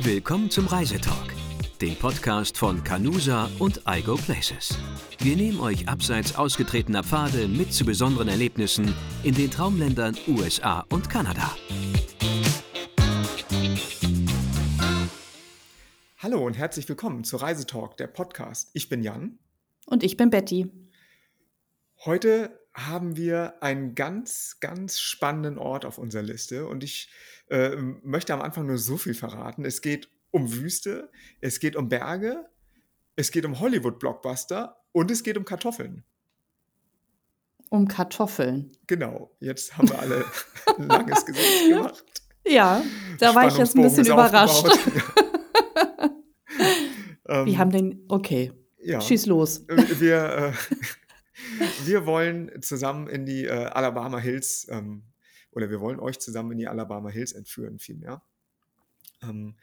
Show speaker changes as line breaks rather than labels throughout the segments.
Willkommen zum Reisetalk, dem Podcast von Canusa und iGo Places. Wir nehmen euch abseits ausgetretener Pfade mit zu besonderen Erlebnissen in den Traumländern USA und Kanada.
Hallo und herzlich willkommen zu Reisetalk, der Podcast. Ich bin Jan.
Und ich bin Betty.
Heute haben wir einen ganz, ganz spannenden Ort auf unserer Liste und ich äh, möchte am Anfang nur so viel verraten. Es geht um Wüste, es geht um Berge, es geht um Hollywood-Blockbuster und es geht um Kartoffeln.
Um Kartoffeln.
Genau, jetzt haben wir alle ein langes Gesicht gemacht.
Ja, da war ich jetzt ein bisschen überrascht. wir haben den, okay, ja, schieß los.
Wir, äh, wir wollen zusammen in die äh, Alabama Hills, ähm, oder wir wollen euch zusammen in die Alabama Hills entführen, vielmehr. Ähm,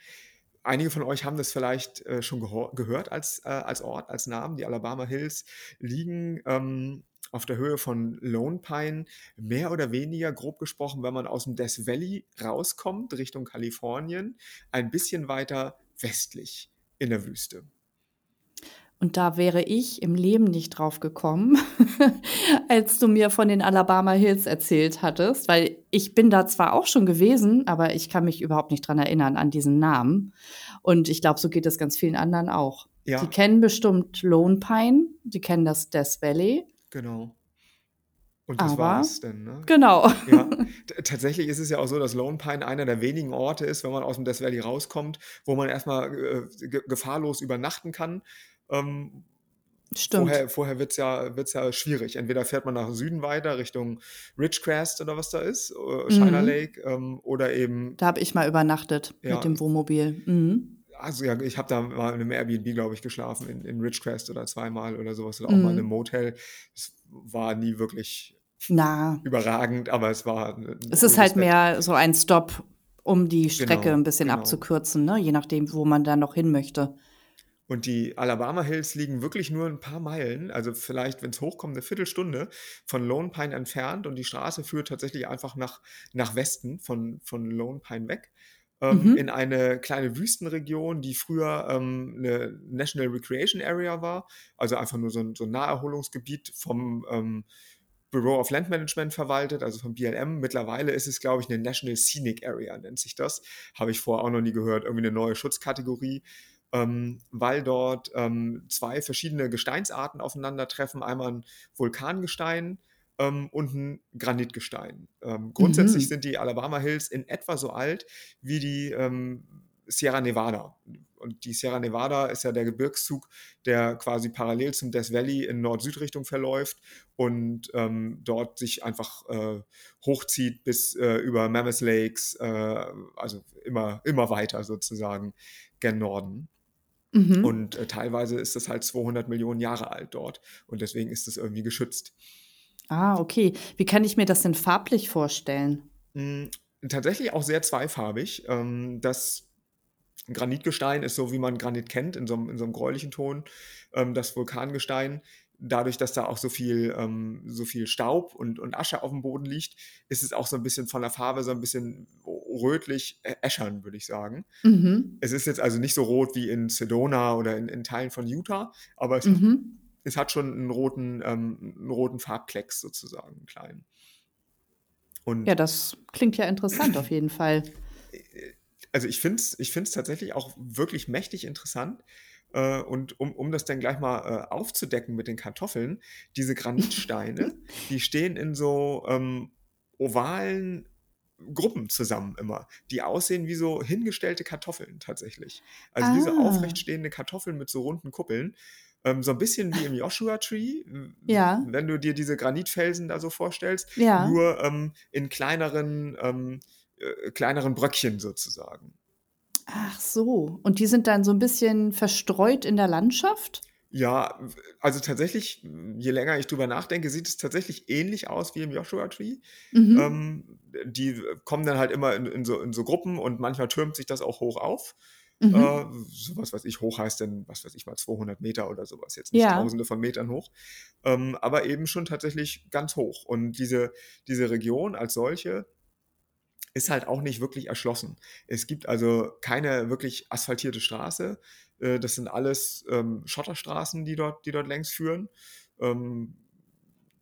einige von euch haben das vielleicht äh, schon gehört als, äh, als Ort, als Namen. Die Alabama Hills liegen ähm, auf der Höhe von Lone Pine, mehr oder weniger grob gesprochen, wenn man aus dem Death Valley rauskommt, Richtung Kalifornien, ein bisschen weiter westlich in der Wüste.
Und da wäre ich im Leben nicht drauf gekommen, als du mir von den Alabama Hills erzählt hattest, weil ich bin da zwar auch schon gewesen, aber ich kann mich überhaupt nicht dran erinnern an diesen Namen. Und ich glaube, so geht es ganz vielen anderen auch. Ja. Die kennen bestimmt Lone Pine, die kennen das Death Valley.
Genau. Und das war es denn, ne?
Genau.
Ja. Tatsächlich ist es ja auch so, dass Lone Pine einer der wenigen Orte ist, wenn man aus dem Death Valley rauskommt, wo man erstmal äh, gefahrlos übernachten kann. Ähm,
Stimmt.
Vorher, vorher wird es ja, wird's ja schwierig. Entweder fährt man nach Süden weiter, Richtung Ridgecrest oder was da ist, äh, Shiner mhm. Lake, ähm, oder eben.
Da habe ich mal übernachtet ja. mit dem Wohnmobil. Mhm.
Also ja, ich habe da mal in einem Airbnb, glaube ich, geschlafen, in, in Ridgecrest oder zweimal oder sowas, oder auch mhm. mal in einem Motel. Es war nie wirklich
Na.
überragend, aber es war.
Es ist halt Bett. mehr so ein Stop, um die Strecke genau, ein bisschen genau. abzukürzen, ne? je nachdem, wo man da noch hin möchte.
Und die Alabama Hills liegen wirklich nur ein paar Meilen, also vielleicht, wenn es hochkommt, eine Viertelstunde von Lone Pine entfernt und die Straße führt tatsächlich einfach nach, nach Westen von, von Lone Pine weg. Ähm, mhm. In eine kleine Wüstenregion, die früher ähm, eine National Recreation Area war, also einfach nur so ein, so ein Naherholungsgebiet vom ähm, Bureau of Land Management verwaltet, also vom BLM. Mittlerweile ist es, glaube ich, eine National Scenic Area, nennt sich das. Habe ich vorher auch noch nie gehört, irgendwie eine neue Schutzkategorie ähm, weil dort ähm, zwei verschiedene Gesteinsarten aufeinandertreffen. Einmal ein Vulkangestein ähm, und ein Granitgestein. Ähm, grundsätzlich mhm. sind die Alabama Hills in etwa so alt wie die ähm, Sierra Nevada. Und die Sierra Nevada ist ja der Gebirgszug, der quasi parallel zum Death Valley in Nord-Süd-Richtung verläuft und ähm, dort sich einfach äh, hochzieht bis äh, über Mammoth Lakes, äh, also immer, immer weiter sozusagen gen Norden. Mhm. Und äh, teilweise ist das halt 200 Millionen Jahre alt dort. Und deswegen ist es irgendwie geschützt.
Ah, okay. Wie kann ich mir das denn farblich vorstellen?
Mhm, tatsächlich auch sehr zweifarbig. Ähm, das Granitgestein ist so, wie man Granit kennt, in so, in so einem gräulichen Ton. Ähm, das Vulkangestein dadurch, dass da auch so viel, ähm, so viel Staub und, und Asche auf dem Boden liegt, ist es auch so ein bisschen von der Farbe so ein bisschen rötlich äschern, würde ich sagen. Mhm. Es ist jetzt also nicht so rot wie in Sedona oder in, in Teilen von Utah, aber es, mhm. es hat schon einen roten, ähm, einen roten Farbklecks sozusagen, einen kleinen.
Und ja, das klingt ja interessant auf jeden Fall.
Also ich finde es ich tatsächlich auch wirklich mächtig interessant. Äh, und um, um das dann gleich mal äh, aufzudecken mit den Kartoffeln, diese Granitsteine, die stehen in so ähm, ovalen Gruppen zusammen immer, die aussehen wie so hingestellte Kartoffeln tatsächlich. Also ah. wie so aufrecht stehende Kartoffeln mit so runden Kuppeln. Ähm, so ein bisschen wie im Joshua Tree,
ja.
wenn du dir diese Granitfelsen da so vorstellst,
ja.
nur ähm, in kleineren, ähm, äh, kleineren Bröckchen sozusagen.
Ach so. Und die sind dann so ein bisschen verstreut in der Landschaft?
Ja, also tatsächlich, je länger ich drüber nachdenke, sieht es tatsächlich ähnlich aus wie im Joshua Tree. Mhm. Ähm, die kommen dann halt immer in, in, so, in so Gruppen und manchmal türmt sich das auch hoch auf. Mhm. Äh, so was weiß ich, hoch heißt denn, was weiß ich mal, 200 Meter oder sowas, jetzt nicht ja. tausende von Metern hoch, ähm, aber eben schon tatsächlich ganz hoch. Und diese, diese Region als solche ist halt auch nicht wirklich erschlossen. Es gibt also keine wirklich asphaltierte Straße. Äh, das sind alles ähm, Schotterstraßen, die dort, die dort längs führen. Ähm,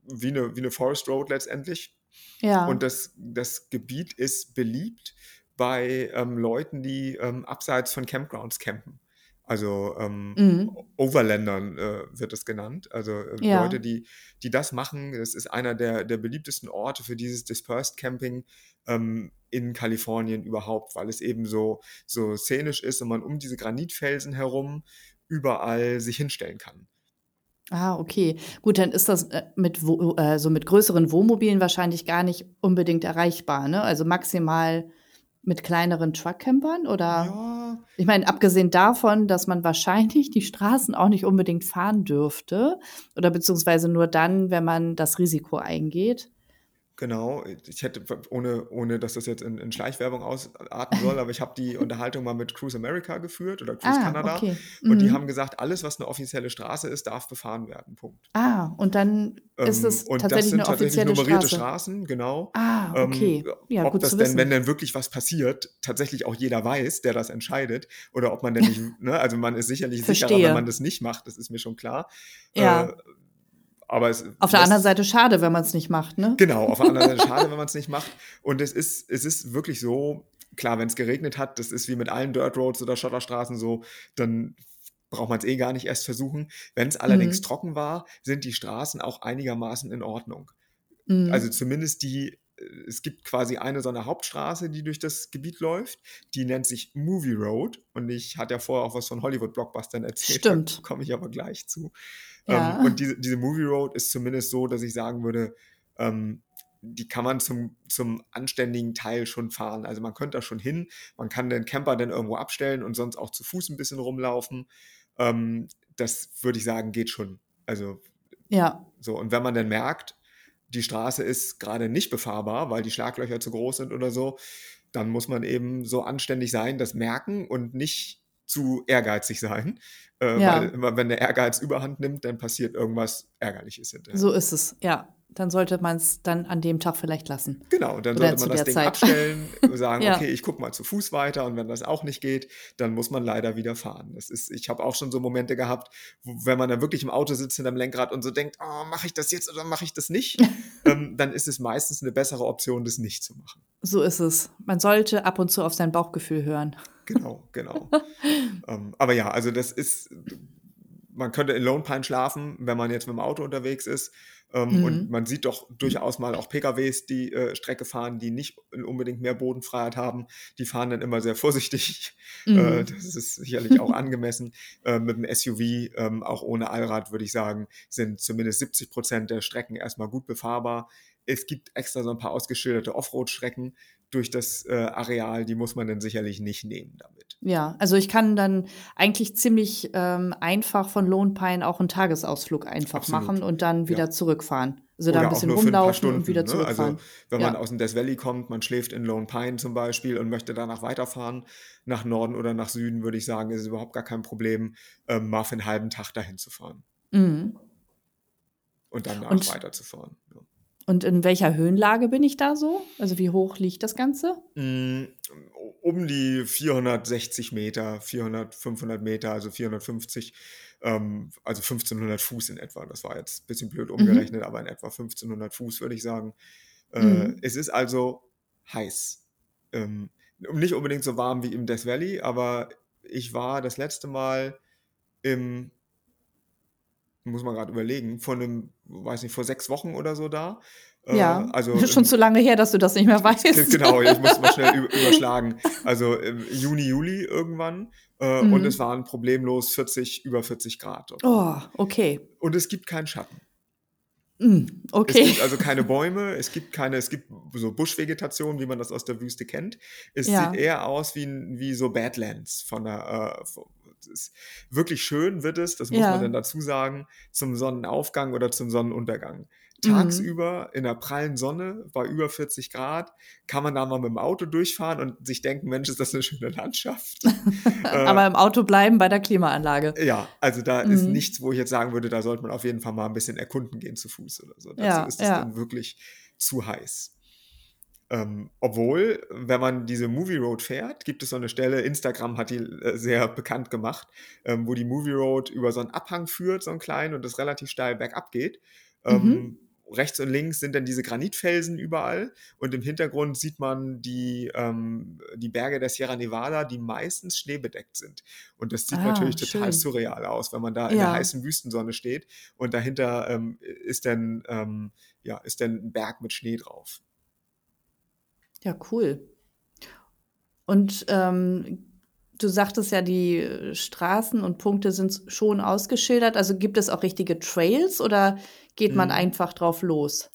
wie, eine, wie eine Forest Road letztendlich.
Ja.
Und das, das Gebiet ist beliebt bei ähm, Leuten, die ähm, abseits von Campgrounds campen. Also ähm,
Mhm.
Overlandern äh, wird es genannt. Also äh,
Ja.
Leute, die, die das machen. Das ist einer der, der beliebtesten Orte für dieses Dispersed Camping ähm, in Kalifornien überhaupt, weil es eben so, so szenisch ist und man um diese Granitfelsen herum überall sich hinstellen kann.
Ah, okay. Gut, dann ist das äh, mit, Wo äh, so mit größeren Wohnmobilen wahrscheinlich gar nicht unbedingt erreichbar, ne? Also maximal mit kleineren Truckcampern oder?
Ja,
Ich meine, abgesehen davon, dass man wahrscheinlich die Straßen auch nicht unbedingt fahren dürfte oder beziehungsweise nur dann, wenn man das Risiko eingeht.
Genau, ich hätte, ohne, ohne dass das jetzt in, in Schleichwerbung ausarten soll, aber ich habe die Unterhaltung mal mit Cruise America geführt oder Cruise
Ah,
Canada
okay.
und die
Mhm.
haben gesagt, alles, was eine offizielle Straße ist, darf befahren werden. Punkt.
Ah, und dann ist
Ähm,
es
und das
tatsächlich
sind
eine
tatsächlich
offizielle
nummerierte
Straße.
Straßen, genau.
Ah,
Ähm,
okay. Ja,
ob
gut
das
zu
denn,
wissen.
wenn denn wirklich was passiert, tatsächlich auch jeder weiß, der das entscheidet, oder ob man denn nicht, ne, also man ist sicherlich sicherer, wenn
Verstehe.
man das nicht macht, das ist mir schon klar.
Ja.
Äh, aber es
Auf der anderen Seite schade, wenn man es nicht macht, ne?
Genau, auf der anderen Seite schade, wenn man es nicht macht. Und es ist, es ist wirklich so, klar, wenn es geregnet hat, das ist wie mit allen Dirt Roads oder Schotterstraßen so, dann braucht man es eh gar nicht erst versuchen. Wenn es allerdings
Mhm.
trocken war, sind die Straßen auch einigermaßen in Ordnung.
Mhm.
Also zumindest die, äh, es gibt quasi eine so eine Hauptstraße, die durch das Gebiet läuft. Die nennt sich Movie Road. Und ich hatte ja vorher auch was von Hollywood-Blockbustern erzählt.
Stimmt.
Da komme ich aber gleich zu.
Ja.
Ähm, und diese, diese Movie Road ist zumindest so, dass ich sagen würde, ähm, die kann man zum, zum anständigen Teil schon fahren. Also man könnte da schon hin, man kann den Camper dann irgendwo abstellen und sonst auch zu Fuß ein bisschen rumlaufen. Ähm, das würde ich sagen, geht schon. Also
Ja,
so, und wenn man dann merkt, die Straße ist gerade nicht befahrbar, weil die Schlaglöcher zu groß sind oder so, dann muss man eben so anständig sein, das merken und nicht zu ehrgeizig sein. Äh,
Ja.
Weil immer, wenn der Ehrgeiz überhand nimmt, dann passiert irgendwas Ärgerliches hinterher.
so ist es. Ja, dann sollte man es dann an dem Tag vielleicht lassen.
Genau, und dann
Oder
sollte man das Ding
Zeit.
abstellen, sagen,
Ja.
okay, ich gucke mal zu Fuß weiter und wenn das auch nicht geht, dann muss man leider wieder fahren. Das ist, ich habe auch schon so Momente gehabt, wo, wenn man dann wirklich im Auto sitzt hinterm Lenkrad und so denkt, oh, mache ich das jetzt oder mache ich das nicht, ähm, dann ist es meistens eine bessere Option, das nicht zu machen.
So ist es. Man sollte ab und zu auf sein Bauchgefühl hören.
Genau, genau. ähm, aber ja, also das ist, man könnte in Lone Pine schlafen, wenn man jetzt mit dem Auto unterwegs ist. Ähm,
Mhm.
Und man sieht doch durchaus mal auch PKWs, die äh, Strecke fahren, die nicht unbedingt mehr Bodenfreiheit haben. Die fahren dann immer sehr vorsichtig. Äh,
Mhm.
das ist sicherlich auch angemessen. Äh, mit dem SUV, ähm, auch ohne Allrad, würde ich sagen, sind zumindest 70 Prozent der Strecken erstmal gut befahrbar. Es gibt extra so ein paar ausgeschilderte Offroad-Strecken durch das äh, Areal, die muss man dann sicherlich nicht nehmen damit.
Ja, also ich kann dann eigentlich ziemlich ähm, einfach von Lone Pine auch einen Tagesausflug einfach
Absolut.
machen und dann wieder
Ja.
zurückfahren. Also da ein bisschen
nur für ein paar
rumlaufen
Stunden.
und wieder
Ne?
zurückfahren.
Also wenn man
Ja.
aus dem Death Valley kommt, man schläft in Lone Pine zum Beispiel und möchte danach weiterfahren, nach Norden oder nach Süden, würde ich sagen, ist es überhaupt gar kein Problem, ähm, mal für einen halben Tag dahin zu fahren
Mhm.
und danach
Und-
weiterzufahren. Ja.
Und in welcher Höhenlage bin ich da so? Also wie hoch liegt das Ganze?
Mm, Um die 460 Meter, 400, 500 Meter, also 450, ähm, also 1500 Fuß in etwa. Das war jetzt ein bisschen blöd umgerechnet, aber in etwa 1500 Fuß würde ich sagen. Äh,
Mhm.
Es ist also heiß. Ähm, nicht unbedingt so warm wie im Death Valley, aber ich war das letzte Mal im, muss man gerade überlegen, vor einem, weiß nicht, vor sechs Wochen oder so da. Äh,
ja,
also
schon
im-
zu lange her, dass du das nicht mehr weißt.
Genau, ich muss mal schnell überschlagen. Also im Juni, Juli irgendwann. Äh,
Mhm.
Und es waren problemlos 40, über 40 Grad. dort.
Oh, okay.
Und es gibt keinen Schatten. Es
okay.
gibt also keine Bäume, es gibt keine, es gibt so Buschvegetation, wie man das aus der Wüste kennt. Es
Ja.
sieht eher aus wie, wie so Badlands von der, äh, es ist wirklich schön wird es, das muss
Ja.
man dann dazu sagen, zum Sonnenaufgang oder zum Sonnenuntergang.
Mhm.
Tagsüber in der prallen Sonne bei über 40 Grad kann man da mal mit dem Auto durchfahren und sich denken, Mensch, ist das eine schöne Landschaft. Äh,
Aber im Auto bleiben bei der Klimaanlage.
ja, also da ist
Mhm.
nichts, wo ich jetzt sagen würde, da sollte man auf jeden Fall mal ein bisschen erkunden gehen zu Fuß oder so. Dazu
Ja,
ist es
ja.
dann wirklich zu heiß. Ähm, obwohl, wenn man diese Movie Road fährt, gibt es so eine Stelle, Instagram hat die äh, sehr bekannt gemacht, ähm, wo die Movie Road über so einen Abhang führt, so einen kleinen, und das relativ steil bergab geht. Ähm,
Mhm.
rechts und links sind dann diese Granitfelsen überall und im Hintergrund sieht man die, ähm, die Berge der Sierra Nevada, die meistens schneebedeckt sind. Und das sieht
Ah,
natürlich total
schön.
surreal aus, wenn man da in der heißen Wüstensonne steht und dahinter ähm, ist dann ähm, ja, ist dann ein Berg mit Schnee drauf.
Ja, cool. Und ähm, du sagtest ja, die Straßen und Punkte sind schon ausgeschildert. Also gibt es auch richtige Trails oder geht man
Mhm.
einfach drauf los?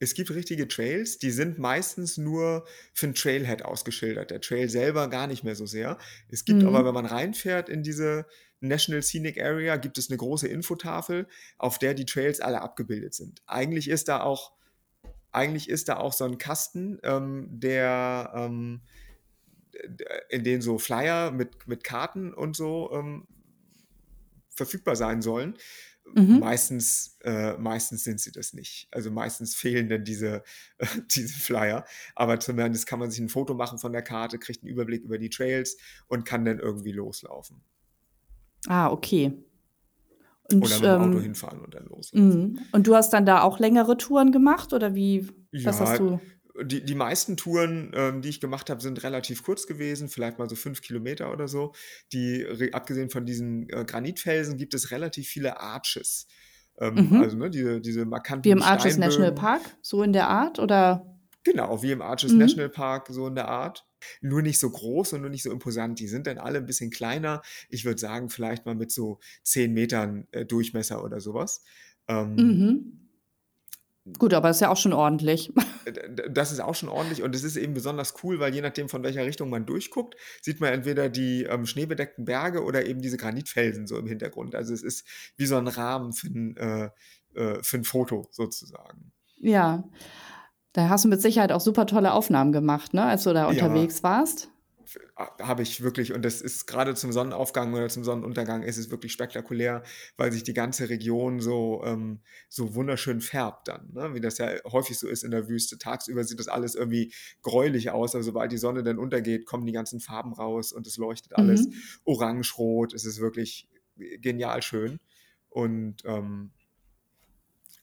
Es gibt richtige Trails, die sind meistens nur für 'n Trailhead ausgeschildert. Der Trail selber gar nicht mehr so sehr. Es gibt aber,
Mhm.
wenn man reinfährt in diese National Scenic Area, gibt es eine große Infotafel, auf der die Trails alle abgebildet sind. Eigentlich ist da auch eigentlich ist da auch so ein Kasten, ähm, der, ähm, in den so Flyer mit mit Karten und so, ähm, verfügbar sein sollen.
Mhm.
Meistens äh, meistens sind sie das nicht. Also, meistens fehlen dann diese diese Flyer, aber zumindest kann man sich ein Foto machen von der Karte, kriegt einen Überblick über die Trails und kann dann irgendwie loslaufen.
Ah, okay.
Oder
Und,
mit dem Auto
ähm,
hinfahren und dann loslaufen.
mhm. Und du hast dann da auch längere Touren gemacht oder wie was hast du
die die meisten Touren, ähm, die ich gemacht habe, sind relativ kurz gewesen, vielleicht mal so 5 Kilometer oder so. Die abgesehen von diesen, äh, Granitfelsen gibt es relativ viele Arches. Ähm,
Mhm.
also, ne, diese diese
Wie
markanten
im Arches National. Park, so in der Art oder?
Genau, wie im Arches
Mhm.
National Park, so in der Art. Nur nicht so groß und nur nicht so imposant. Die sind dann alle ein bisschen kleiner. Ich würde sagen, vielleicht mal mit so 10 Metern, äh, Durchmesser oder sowas. Ähm
Mhm. Gut, aber ist ja auch schon ordentlich.
Äh, das ist auch schon ordentlich und es ist eben besonders cool, weil je nachdem, von welcher Richtung man durchguckt, sieht man entweder die, ähm, schneebedeckten Berge oder eben diese Granitfelsen so im Hintergrund. Also, es ist wie so ein Rahmen für 'n äh, äh, für 'n Foto sozusagen.
Ja. Da hast du mit Sicherheit auch super tolle Aufnahmen gemacht, ne, als du da
Ja.
unterwegs warst?
F ha habe ich wirklich und das ist gerade zum Sonnenaufgang oder zum Sonnenuntergang ist es wirklich spektakulär, weil sich die ganze Region so ähm, so wunderschön färbt dann, ne? Wie das ja häufig so ist in der Wüste. Tagsüber sieht das alles irgendwie gräulich aus, aber sobald die Sonne dann untergeht, kommen die ganzen Farben raus und es leuchtet alles
Mhm.
orangerot. Es ist wirklich genial schön. Und, ähm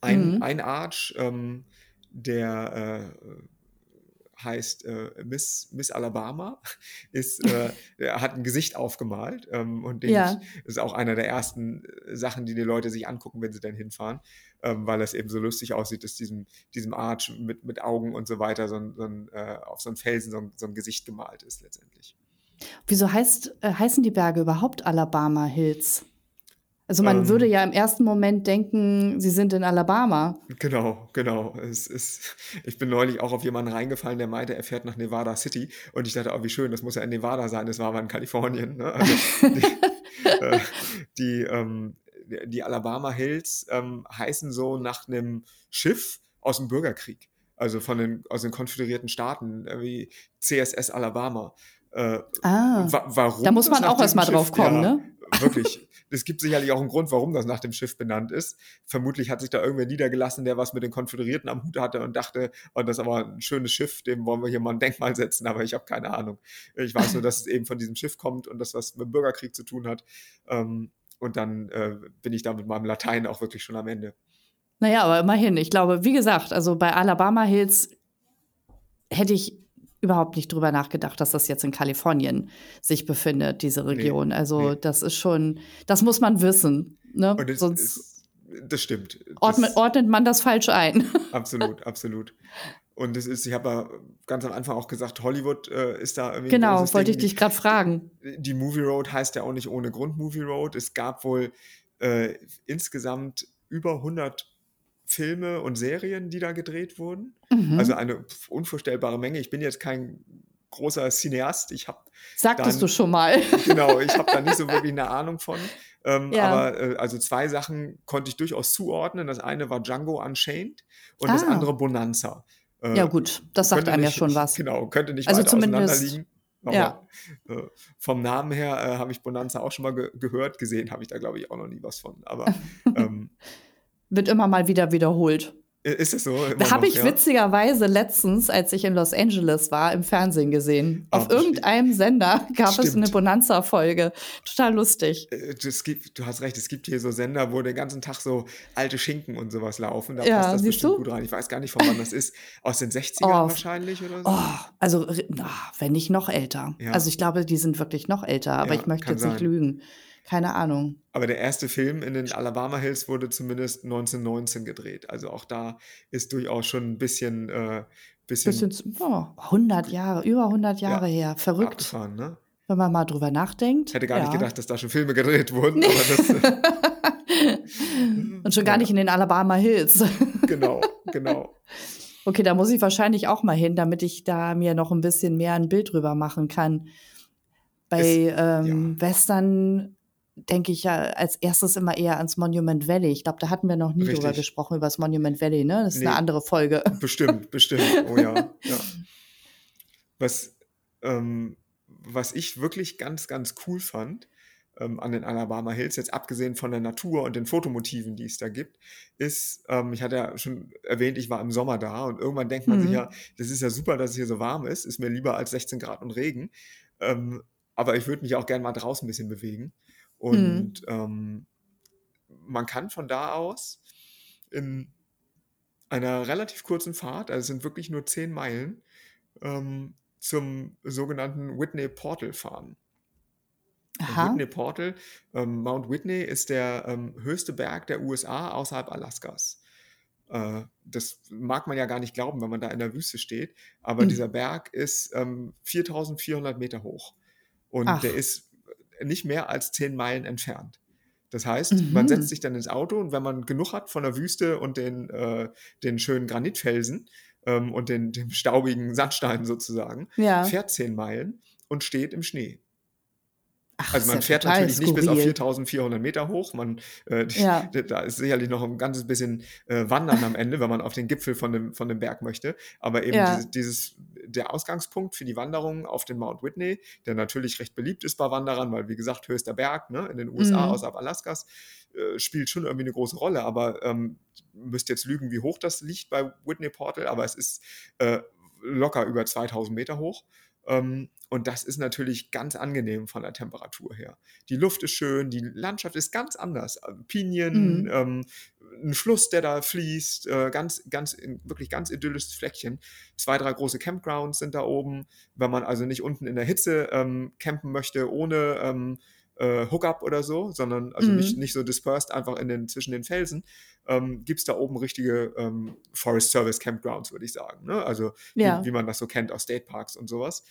ein
Mhm.
ein Arch, ähm, der, äh, heißt, äh, Miss Miss Alabama, ist, äh der hat 'n Gesicht aufgemalt, ähm, und den ich
Ja.
ist auch einer der ersten, äh, Sachen, die die Leute sich angucken, wenn sie dann hinfahren, ähm, weil das eben so lustig aussieht, dass diesem diesem Arch mit mit Augen und so weiter so 'n so 'n äh, auf so 'n Felsen so 'n so 'n Gesicht gemalt ist letztendlich.
Wieso heißt äh, heißen die Berge überhaupt Alabama Hills? Also, man würde
Ähm
ja im ersten Moment denken, sie sind in Alabama.
Genau, genau. Es ist ich bin neulich auch auf jemanden reingefallen, der meinte, er fährt nach Nevada City und ich dachte: „Oh, wie schön, das muss ja in Nevada sein.“ Das war aber in Kalifornien, ne? Also, die äh, die, ähm die Alabama Hills, ähm, heißen so nach 'nem Schiff aus'm Bürgerkrieg, also von den aus den konföderierten Staaten, äh, wie CSS Alabama. Äh,
Ah,
wa warum
da muss man auch erst
diesem
mal drauf kommen,
ja,
ne?
Wirklich. Es gibt sicherlich auch 'n Grund, warum das nach dem Schiff benannt ist. Vermutlich hat sich da irgendwer niedergelassen, der was mit den Konföderierten am Hut hatte und dachte: „Oh, das ist aber 'n schönes Schiff, dem wollen wir hier mal 'n Denkmal setzen“, aber ich habe keine Ahnung. Ich weiß nur, dass es eben von diesem Schiff kommt und das was mit'm Bürgerkrieg zu tun hat. Ähm, und dann, äh, bin ich da mit meinem Latein auch wirklich schon am Ende.
Na ja, aber immerhin. Ich glaube, wie gesagt, also, bei Alabama Hills hätte ich überhaupt nicht drüber nachgedacht, dass das jetzt in Kalifornien sich befindet, diese Region. Also,
ne.
das ist schon das muss man wissen, ne?
Und
Sonst
es das stimmt.
ordne
Das
ordnet man das falsch ein.
absolut, absolut. Und es ist ich habe ja ganz am Anfang auch gesagt, Hollywood, äh, ist da irgendwie
Genau, wollte ich
Ding.
dich grad fragen.
Die Movie Road heißt ja auch nicht ohne Grund Movie Road. Es gab wohl, äh, insgesamt über 100 Filme und Serien, die da gedreht wurden. Also,
Mhm.
eine pf unvorstellbare Menge. Ich bin jetzt kein großer Cineast. Ich habe
Sagtest du
dann
schon mal.
genau, ich habe da nicht so wirklich 'ne Ahnung von. Ähm,
Ja.
aber, äh, also 2 Sachen konnte ich durchaus zuordnen. Das eine war Django Unchained und das
Ah.
andere Bonanza. Äh,
Ja gut, das sagt einem ja
nicht
schon was.
genau, könnte nicht
Also,
weiter auseinander
zumindest
liegen. Aber,
ja.
äh, vom Namen her, äh, habe ich Bonanza auch schon mal ge gehört. Gesehen habe ich da, glaube ich, auch noch nie was von. Aber, ähm
Wird immer mal wieder wiederholt.
Ist es so?
Da habe ich ja? witzigerweise letztens, als ich in Los Angeles war, im Fernsehen gesehen. Auf Ach, irgendeinem Sender gab stimmt. es eine Bonanza-Folge. Total lustig.
Äh, gibt, du hast recht, es gibt hier so Sender, wo den ganzen Tag so alte Schinken und sowas laufen. Da
ja,
passt das
bestimmt
du? gut rein. Ich weiß gar nicht, von wann das ist. Aus den 60ern oh, wahrscheinlich oder so?
Oh, also, wenn nicht noch älter. Ja. Also ich glaube, die sind wirklich noch älter, aber ich möchte jetzt sein. nicht lügen. Keine Ahnung.
Aber der erste Film in den Alabama Hills wurde zumindest 1919 gedreht. Also auch da ist durchaus schon ein bisschen. Äh, bisschen,
bisschen oh, 100 Jahre, über 100 Jahre ja, her. Verrückt.
Ne?
Wenn man mal drüber nachdenkt.
Ich hätte gar
ja.
nicht gedacht, dass da schon Filme gedreht wurden.
Nee. Das, Und schon gar ja. nicht in den Alabama Hills.
genau, genau.
Okay, da muss ich wahrscheinlich auch mal hin, damit ich da mir noch ein bisschen mehr ein Bild drüber machen kann. Bei es, ähm. Western denke ich ja als erstes immer eher ans Monument Valley. Ich glaube, da hatten wir noch nie Richtig. drüber gesprochen, über das Monument Valley, ne? Das ist nee, eine andere Folge.
Bestimmt, bestimmt. Oh ja. ja. Was, ähm, was ich wirklich ganz, ganz cool fand ähm, an den Alabama Hills, jetzt abgesehen von der Natur und den Fotomotiven, die es da gibt, ist, ähm, ich hatte ja schon erwähnt, ich war im Sommer da und irgendwann denkt man mhm. sich ja, das ist ja super, dass es hier so warm ist, ist mir lieber als 16 Grad und Regen. Ähm, aber ich würde mich auch gerne mal draußen ein bisschen bewegen. Mhm. Und mhm. ähm, man kann von da aus in einer relativ kurzen Fahrt, also es sind wirklich nur zehn Meilen, ähm, zum sogenannten Whitney Portal fahren. Whitney Portal, ähm, Mount Whitney ist der ähm, höchste Berg der USA außerhalb Alaskas. Äh, das mag man ja gar nicht glauben, wenn man da in der Wüste steht, aber mhm. dieser Berg ist 4400 ähm, Meter hoch und Ach. der ist nicht mehr als zehn Meilen entfernt. Das heißt, mhm. man setzt sich dann ins Auto und wenn man genug hat von der Wüste und den, äh, den schönen Granitfelsen ähm, und den, dem staubigen Sandstein sozusagen, ja. fährt zehn Meilen und steht im Schnee. Ach, also man fährt natürlich skurril. nicht bis auf 4400 Meter hoch. Man, äh, ja. da ist sicherlich noch ein ganzes bisschen äh, Wandern am Ende, wenn man auf den Gipfel von dem, von dem Berg möchte. Aber eben ja. dieses, dieses, der Ausgangspunkt für die Wanderung auf den Mount Whitney, der natürlich recht beliebt ist bei Wanderern, weil wie gesagt, höchster Berg ne, in den USA mhm. außerhalb Alaskas, äh, spielt schon irgendwie eine große Rolle. Aber ähm, müsst jetzt lügen, wie hoch das liegt bei Whitney Portal, aber es ist äh, locker über 2000 Meter hoch. Ähm, und das ist natürlich ganz angenehm von der Temperatur her. Die Luft ist schön, die Landschaft ist ganz anders. Äh, Pinien, mhm. ähm, ein Fluss, der da fließt, äh, ganz, ganz, wirklich ganz idyllisches Fleckchen. Zwei, drei große Campgrounds sind da oben. Wenn man also nicht unten in der Hitze ähm, campen möchte, ohne ähm, äh, Hookup oder so, sondern also mhm. nicht, nicht so dispersed einfach in den, zwischen den Felsen, ähm, gibt es da oben richtige ähm, Forest Service Campgrounds, würde ich sagen. Ne? Also ja. wie, wie, man das so kennt aus State Parks und sowas.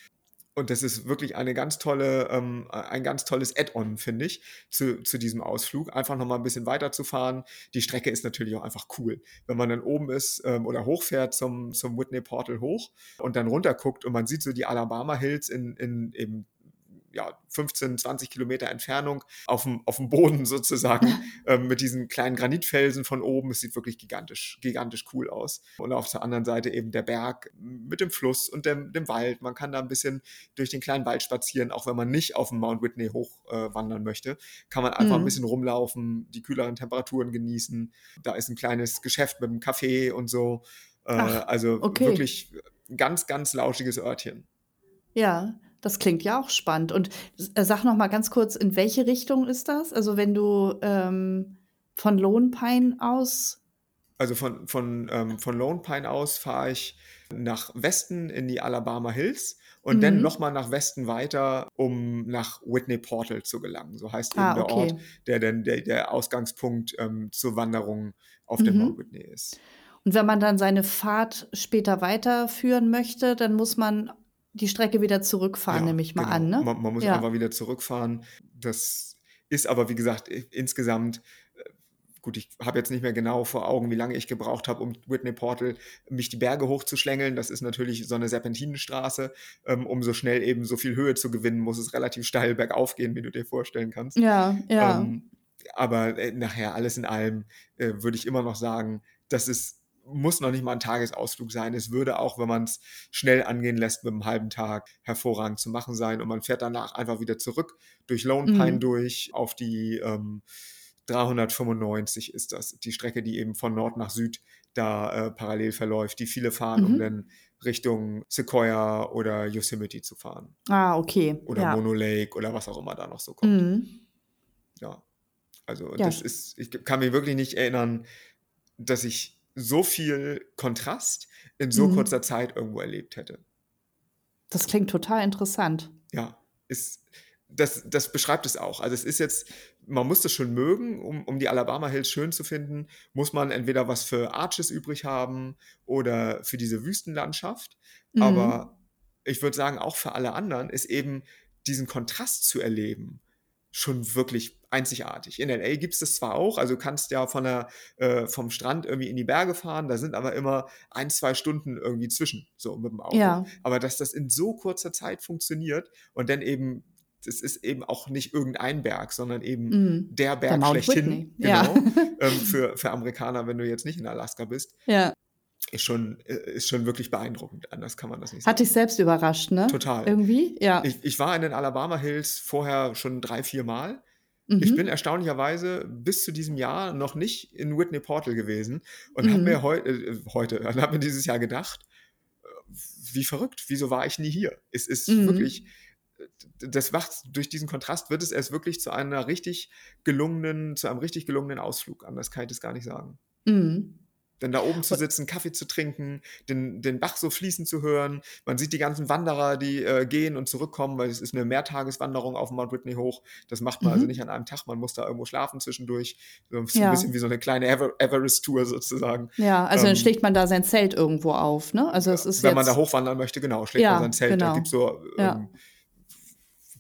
Und das ist wirklich eine ganz tolle, ähm, ein ganz tolles Add-on, finde ich, zu, zu diesem Ausflug. Einfach nochmal ein bisschen weiterzufahren. Die Strecke ist natürlich auch einfach cool. Wenn man dann oben ist ähm, oder hochfährt zum, zum Whitney Portal hoch und dann runter guckt und man sieht so die Alabama Hills in, in eben ja, 15, 20 Kilometer Entfernung auf dem, auf dem Boden sozusagen ähm, mit diesen kleinen Granitfelsen von oben. Es sieht wirklich gigantisch, gigantisch cool aus. Und auf der anderen Seite eben der Berg mit dem Fluss und dem, dem Wald. Man kann da ein bisschen durch den kleinen Wald spazieren, auch wenn man nicht auf dem Mount Whitney hochwandern äh, möchte. Kann man einfach mhm. ein bisschen rumlaufen, die kühleren Temperaturen genießen. Da ist ein kleines Geschäft mit einem Café und so. Äh, Ach, also okay. wirklich ganz, ganz lauschiges Örtchen.
Ja, das klingt ja auch spannend. Und äh, sag noch mal ganz kurz, in welche Richtung ist das? Also wenn du ähm, von Lone Pine aus.
Also von, von, ähm, von Lone Pine aus fahre ich nach Westen in die Alabama Hills und mhm. dann nochmal nach Westen weiter, um nach Whitney Portal zu gelangen. So heißt eben ah, okay. der Ort, der dann der, der Ausgangspunkt ähm, zur Wanderung auf mhm. dem Mount Whitney ist.
Und wenn man dann seine Fahrt später weiterführen möchte, dann muss man die Strecke wieder zurückfahren, ja, nehme ich mal genau. an. Ne?
Man, man muss ja. einfach wieder zurückfahren. Das ist aber, wie gesagt, insgesamt äh, gut, ich habe jetzt nicht mehr genau vor Augen, wie lange ich gebraucht habe, um Whitney Portal mich die Berge hochzuschlängeln. Das ist natürlich so eine Serpentinenstraße. Ähm, um so schnell eben so viel Höhe zu gewinnen, muss es relativ steil bergauf gehen, wie du dir vorstellen kannst.
Ja, ja. Ähm,
aber äh, nachher, alles in allem, äh, würde ich immer noch sagen, das ist muss noch nicht mal ein Tagesausflug sein. Es würde auch, wenn man es schnell angehen lässt, mit einem halben Tag hervorragend zu machen sein. Und man fährt danach einfach wieder zurück durch Lone Pine mhm. durch auf die ähm, 395 ist das, die Strecke, die eben von Nord nach Süd da äh, parallel verläuft, die viele fahren, um
Mhm.
dann Richtung Sequoia oder Yosemite zu fahren.
Ah, okay.
Oder
Ja.
Mono Lake oder was auch immer da noch so kommt.
Mhm.
Ja. Also
Ja.
das ist, ich kann mich wirklich nicht erinnern, dass ich so viel Kontrast in so
Mhm.
kurzer Zeit irgendwo erlebt hätte.
Das klingt total interessant.
Ja, ist, das, das beschreibt es auch. Also es ist jetzt, man muss das schon mögen, um, um die Alabama Hills schön zu finden, muss man entweder was für Arches übrig haben oder für diese Wüstenlandschaft.
Mhm.
Aber ich würde sagen, auch für alle anderen ist eben diesen Kontrast zu erleben schon wirklich einzigartig. In LA gibt es das zwar auch, also du kannst ja von der, äh, vom Strand irgendwie in die Berge fahren, da sind aber immer ein, zwei Stunden irgendwie zwischen, so mit dem Auto.
Ja.
Aber dass das in so kurzer Zeit funktioniert und dann eben, das ist eben auch nicht irgendein Berg, sondern eben
Mhm.
der
Der
Berg
Mount
schlechthin.
Whitney. Ja.
Genau. ähm, für, für Amerikaner, wenn du jetzt nicht in Alaska bist,
Ja.
Ist schon, äh, ist schon wirklich beeindruckend. Anders kann man das nicht
Hat
sagen.
dich selbst überrascht, ne?
Total.
Irgendwie? Ja.
Ich, ich war in den Alabama Hills vorher schon drei, vier Mal.
mhm.
Ich bin erstaunlicherweise bis zu diesem Jahr noch nicht in Whitney Portal gewesen und habe
Mhm.
mir heu äh, heute, habe mir dieses Jahr gedacht, äh, wie verrückt, wieso war ich nie hier? Es ist
Mhm.
wirklich, das macht, durch diesen Kontrast wird es erst wirklich zu einer richtig gelungenen, zu einem richtig gelungenen Ausflug. Anders kann ich das gar nicht sagen.
Mhm.
Denn da oben zu sitzen, Kaffee zu trinken, den, den Bach so fließen zu hören. Man sieht die ganzen Wanderer, die äh, gehen und zurückkommen, weil es ist eine Mehrtageswanderung auf Mount Whitney hoch. Das macht man
Mhm.
also nicht an einem Tag, man muss da irgendwo schlafen zwischendurch. So ein bisschen,
Ja.
bisschen wie so eine kleine Ever Everest-Tour sozusagen.
Ja, also dann
Ähm,
schlägt man da sein Zelt irgendwo auf, ne? Also es ist
Wenn man da hochwandern möchte, genau, schlägt
Ja,
man sein Zelt. Da
genau.
gibt so,
Ja.
ähm,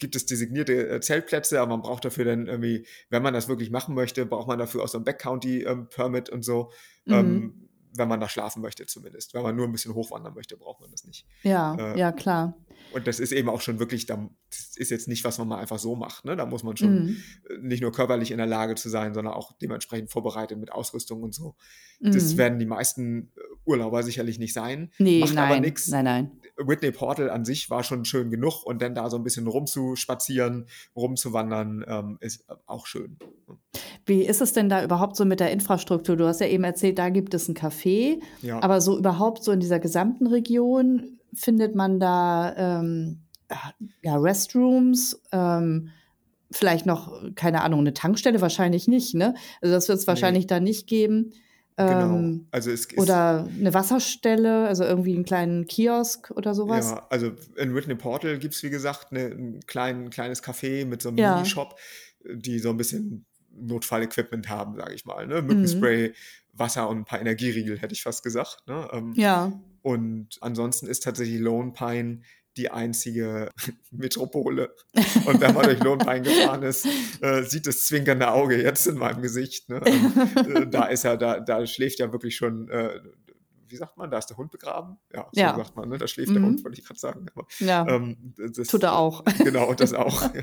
gibt es designierte äh, Zeltplätze, aber man braucht dafür dann irgendwie, wenn man das wirklich machen möchte, braucht man dafür auch so ein Backcounty-Permit und so.
Mhm.
Ähm, wenn man da schlafen möchte zumindest. Wenn man nur ein bisschen hochwandern möchte, braucht man das nicht.
ja,
äh,
ja, klar.
Und das ist eben auch schon wirklich, da- das ist jetzt nicht, was man mal einfach so macht. Ne? Da muss man schon
Mhm.
äh, nicht nur körperlich in der Lage zu sein, sondern auch dementsprechend vorbereitet mit Ausrüstung und so. Das
Mhm.
werden die meisten äh, Urlauber sicherlich nicht sein.
Nee,
macht aber
nein,
nichts.
nein, nein.
Whitney Portal an sich war schon schön genug und dann da so ein bisschen rumzuspazieren, rumzuwandern, ähm, ist auch schön.
Wie ist es denn da überhaupt so mit der Infrastruktur? Du hast ja eben erzählt, da gibt es ein Café,
Ja.
aber so überhaupt so in dieser gesamten Region findet man da ähm, ja, Restrooms, ähm, vielleicht noch, keine Ahnung, eine Tankstelle wahrscheinlich nicht, ne? Also das wird es wahrscheinlich da nicht geben.
Genau.
Ähm,
Also es
Oder eine Wasserstelle, also irgendwie einen kleinen Kiosk oder sowas.
Ja, also in Whitney Portal gibt es, wie gesagt, ne, ein klein, kleines Café mit so einem
Ja.
Minishop, die so ein bisschen Notfallequipment haben, sage ich mal. Ne?
Mhm.
Mückenspray, Wasser und ein paar Energieriegel, hätte ich fast gesagt. Ne? Ähm,
Ja.
Und ansonsten ist tatsächlich Lone Pine die einzige Metropole. Und wenn man durch Lone Pine gefahren ist, äh, sieht das zwinkernde Auge jetzt in meinem Gesicht. Ne? Ähm, äh, da ist ja, da, da schläft ja wirklich schon, äh, wie sagt man, da ist der Hund begraben? Ja, so
Ja.
sagt man, ne? Da schläft der
Mhm.
Hund, wollte ich gerade sagen. Aber,
Ja,
ähm, das,
tut er auch.
Genau, das auch. ja.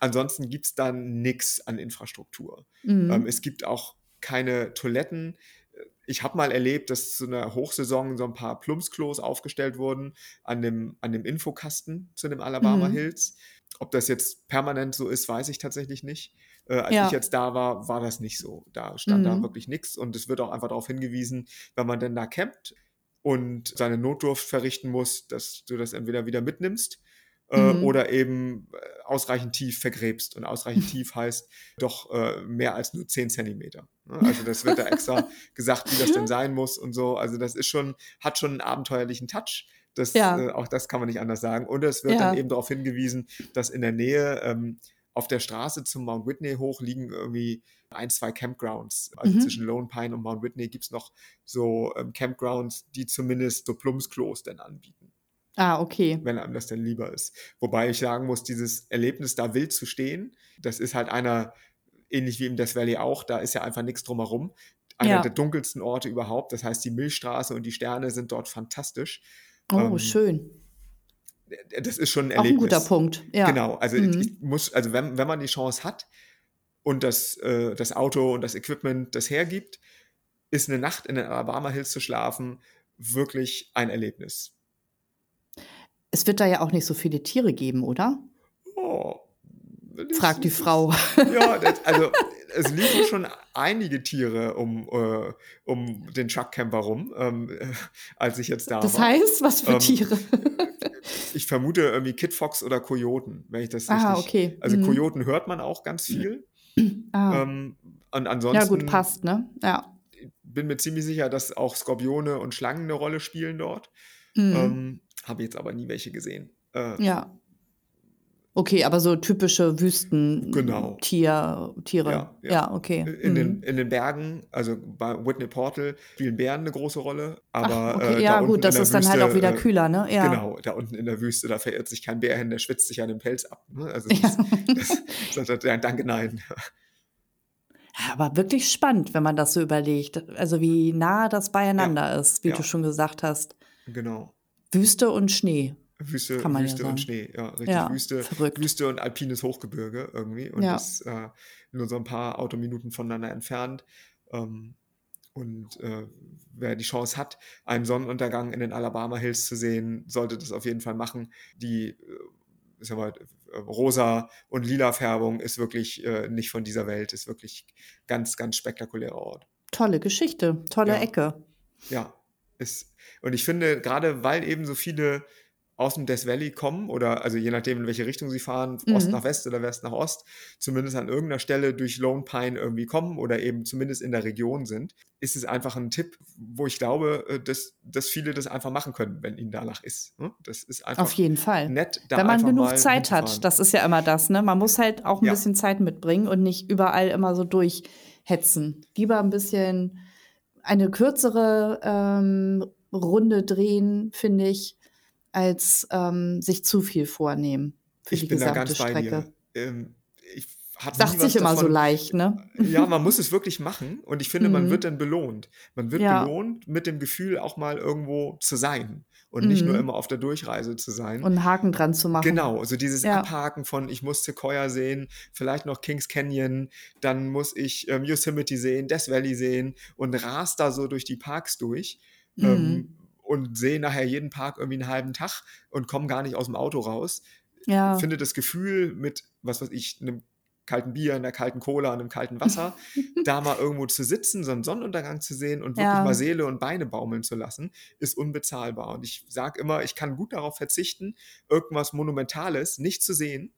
Ansonsten gibt es dann nichts an Infrastruktur.
Mhm.
Ähm, es gibt auch keine Toiletten. Ich habe mal erlebt, dass zu einer Hochsaison so ein paar Plumpsklos aufgestellt wurden an dem, an dem Infokasten zu den Alabama
Mhm.
Hills. Ob das jetzt permanent so ist, weiß ich tatsächlich nicht. Äh, als
Ja.
ich jetzt da war, war das nicht so. Da stand da
Mhm.
wirklich nichts und es wird auch einfach darauf hingewiesen, wenn man denn da campt und seine Notdurft verrichten muss, dass du das entweder wieder mitnimmst äh,
Mhm.
oder eben äh, ausreichend tief vergräbst. Und ausreichend tief heißt doch äh, mehr als nur 10 Zentimeter. Ne? Also das wird da extra gesagt, wie das denn sein muss und so. Also das ist schon, hat schon einen abenteuerlichen Touch. Das,
Ja.
äh, auch das kann man nicht anders sagen. Und es wird
Ja.
dann eben darauf hingewiesen, dass in der Nähe ähm, auf der Straße zum Mount Whitney hoch liegen irgendwie ein, zwei Campgrounds. Also
Mhm.
zwischen Lone Pine und Mount Whitney gibt es noch so ähm, Campgrounds, die zumindest so Plumpsklos dann anbieten
Ah, okay.
wenn einem das denn lieber ist. Wobei ich sagen muss, dieses Erlebnis, da wild zu stehen, das ist halt einer, ähnlich wie im Death Valley auch, da ist ja einfach nichts drumherum. Einer
Ja.
der dunkelsten Orte überhaupt. Das heißt, die Milchstraße und die Sterne sind dort fantastisch.
Oh,
Ähm,
schön.
Das ist schon ein
Auch ein
Erlebnis.
guter Punkt. Ja.
Genau, also
Mhm.
ich muss, also wenn, wenn man die Chance hat und das, äh, das Auto und das Equipment das hergibt, ist eine Nacht in den Alabama Hills zu schlafen wirklich ein Erlebnis.
Es wird da ja auch nicht so viele Tiere geben, oder?
Oh,
Fragt die Frau.
Ja, das, also es liefen schon einige Tiere um, äh, um den Chuck Camper rum, ähm, äh, als ich jetzt da
Das
war.
heißt, was für
Ähm,
Tiere?
Ich vermute irgendwie Kid Fox oder Kojoten, wenn ich das
Ah,
richtig.
okay.
Also
Mhm.
Kojoten hört man auch ganz viel.
Ah.
Ähm, und ansonsten
Ja, gut, passt, ne? Ja.
bin mir ziemlich sicher, dass auch Skorpione und Schlangen eine Rolle spielen dort.
Mhm.
Ähm, Habe jetzt aber nie welche gesehen. Äh,
Ja. Okay, aber so typische
Genau.
Wüstentier, Tiere.
Ja,
Ja,
ja.
okay.
In,
Mhm.
den, in den Bergen, also bei Whitney Portal, spielen Bären eine große Rolle. Aber
Ach, okay,
äh,
ja,
da
gut, das ist dann
Wüste,
halt auch wieder
äh,
kühler, ne? Ja.
Genau, da unten in der Wüste, da verirrt sich kein Bär hin, der schwitzt sich an den Pelz ab. Ne? Also
Ja.
das, das, das, ja, danke, nein.
Aber wirklich spannend, wenn man das so überlegt. Also wie nah das beieinander ist, wie du schon gesagt hast.
Genau.
Wüste und Schnee.
Wüste,
ja
Wüste
sagen.
und Schnee, ja, richtig.
Ja,
Wüste,
verrückt.
Wüste und alpines Hochgebirge irgendwie. Und
Ja.
das äh, nur so ein paar Autominuten voneinander entfernt. Ähm, und äh, wer die Chance hat, einen Sonnenuntergang in den Alabama Hills zu sehen, sollte das auf jeden Fall machen. Die äh, ich sag mal, äh, rosa und lila Färbung ist wirklich äh, nicht von dieser Welt, ist wirklich ganz, ganz spektakulärer Ort.
Tolle Geschichte, tolle
Ja.
Ecke.
Ja, ist, und ich finde, gerade weil eben so viele aus dem Death Valley kommen oder also je nachdem, in welche Richtung sie fahren, Ost
Mhm.
nach West oder West nach Ost, zumindest an irgendeiner Stelle durch Lone Pine irgendwie kommen oder eben zumindest in der Region sind, ist es einfach ein Tipp, wo ich glaube, äh, dass, dass viele das einfach machen können, wenn ihnen danach ist. ne? Das ist einfach
Auf jeden Fall.
nett, da
Wenn man genug Zeit hat, das ist ja immer das, ne? Man muss halt auch ein
Ja.
bisschen Zeit mitbringen und nicht überall immer so durchhetzen. Lieber ein bisschen eine kürzere ähm, Runde drehen, finde ich, als ähm, sich zu viel vornehmen für
ich
die
bin da
gesamte
ganz bei
Strecke.
dir. Ähm, ich hab
Sagt sich immer so
davon-
leicht, ne?
Ja, man muss es wirklich machen und ich finde, man
Mhm.
wird dann belohnt. Man wird
Ja.
belohnt mit dem Gefühl, auch mal irgendwo zu sein und nicht nur
Mhm.
immer auf der Durchreise zu sein.
Und einen Haken dran zu machen.
Genau, so dieses
Ja.
Abhaken von, ich muss Sequoia sehen, vielleicht noch Kings Canyon, dann muss ich ähm, Yosemite sehen, Death Valley sehen und rast da so durch die Parks durch
Mhm.
ähm, und sehe nachher jeden Park irgendwie einen halben Tag und komme gar nicht aus dem Auto raus.
Ja.
Finde das Gefühl mit, was weiß ich, einem kalten Bier, einer kalten Cola, einem kalten Wasser, da mal irgendwo zu sitzen, so einen Sonnenuntergang zu sehen und wirklich
Ja.
mal Seele und Beine baumeln zu lassen, ist unbezahlbar. Und ich sage immer, ich kann gut darauf verzichten, irgendwas Monumentales nicht zu sehen.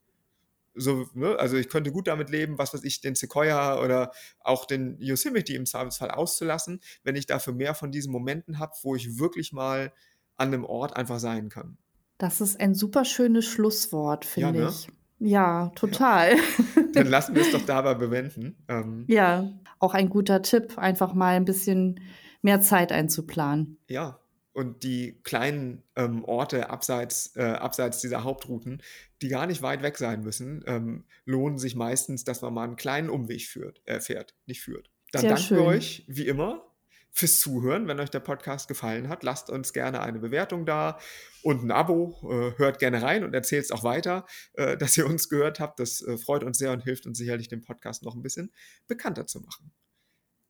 So, ne? Also ich könnte gut damit leben, was weiß ich, den Sequoia oder auch den Yosemite im Zweifelsfall auszulassen, wenn ich dafür mehr von diesen Momenten habe, wo ich wirklich mal an einem Ort einfach sein kann.
Das ist ein super schönes Schlusswort,
Ja,
finde
ne?
ich. Ja, total.
Dann lassen wir es doch dabei bewenden. Ähm,
Ja, auch ein guter Tipp, einfach mal ein bisschen mehr Zeit einzuplanen.
Ja, und die kleinen ähm, Orte abseits, äh, abseits dieser Hauptrouten, die gar nicht weit weg sein müssen, ähm, lohnen sich meistens, dass man mal einen kleinen Umweg führt, äh, fährt, nicht führt. Dann
Sehr
danken
schön.
wir euch, wie immer, fürs Zuhören. Wenn euch der Podcast gefallen hat, lasst uns gerne eine Bewertung da und ein Abo. Äh, hört gerne rein und erzählt es auch weiter, äh, dass ihr uns gehört habt. Das äh, freut uns sehr und hilft uns sicherlich, den Podcast noch ein bisschen bekannter zu machen.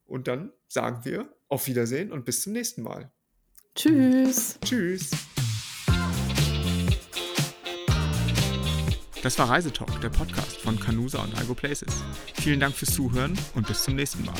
Und dann sagen wir auf Wiedersehen und bis zum nächsten Mal.
Tschüss.
Tschüss. Das war Reisetalk, der Podcast von Canusa und Algo Places. Vielen Dank fürs Zuhören und bis zum nächsten Mal.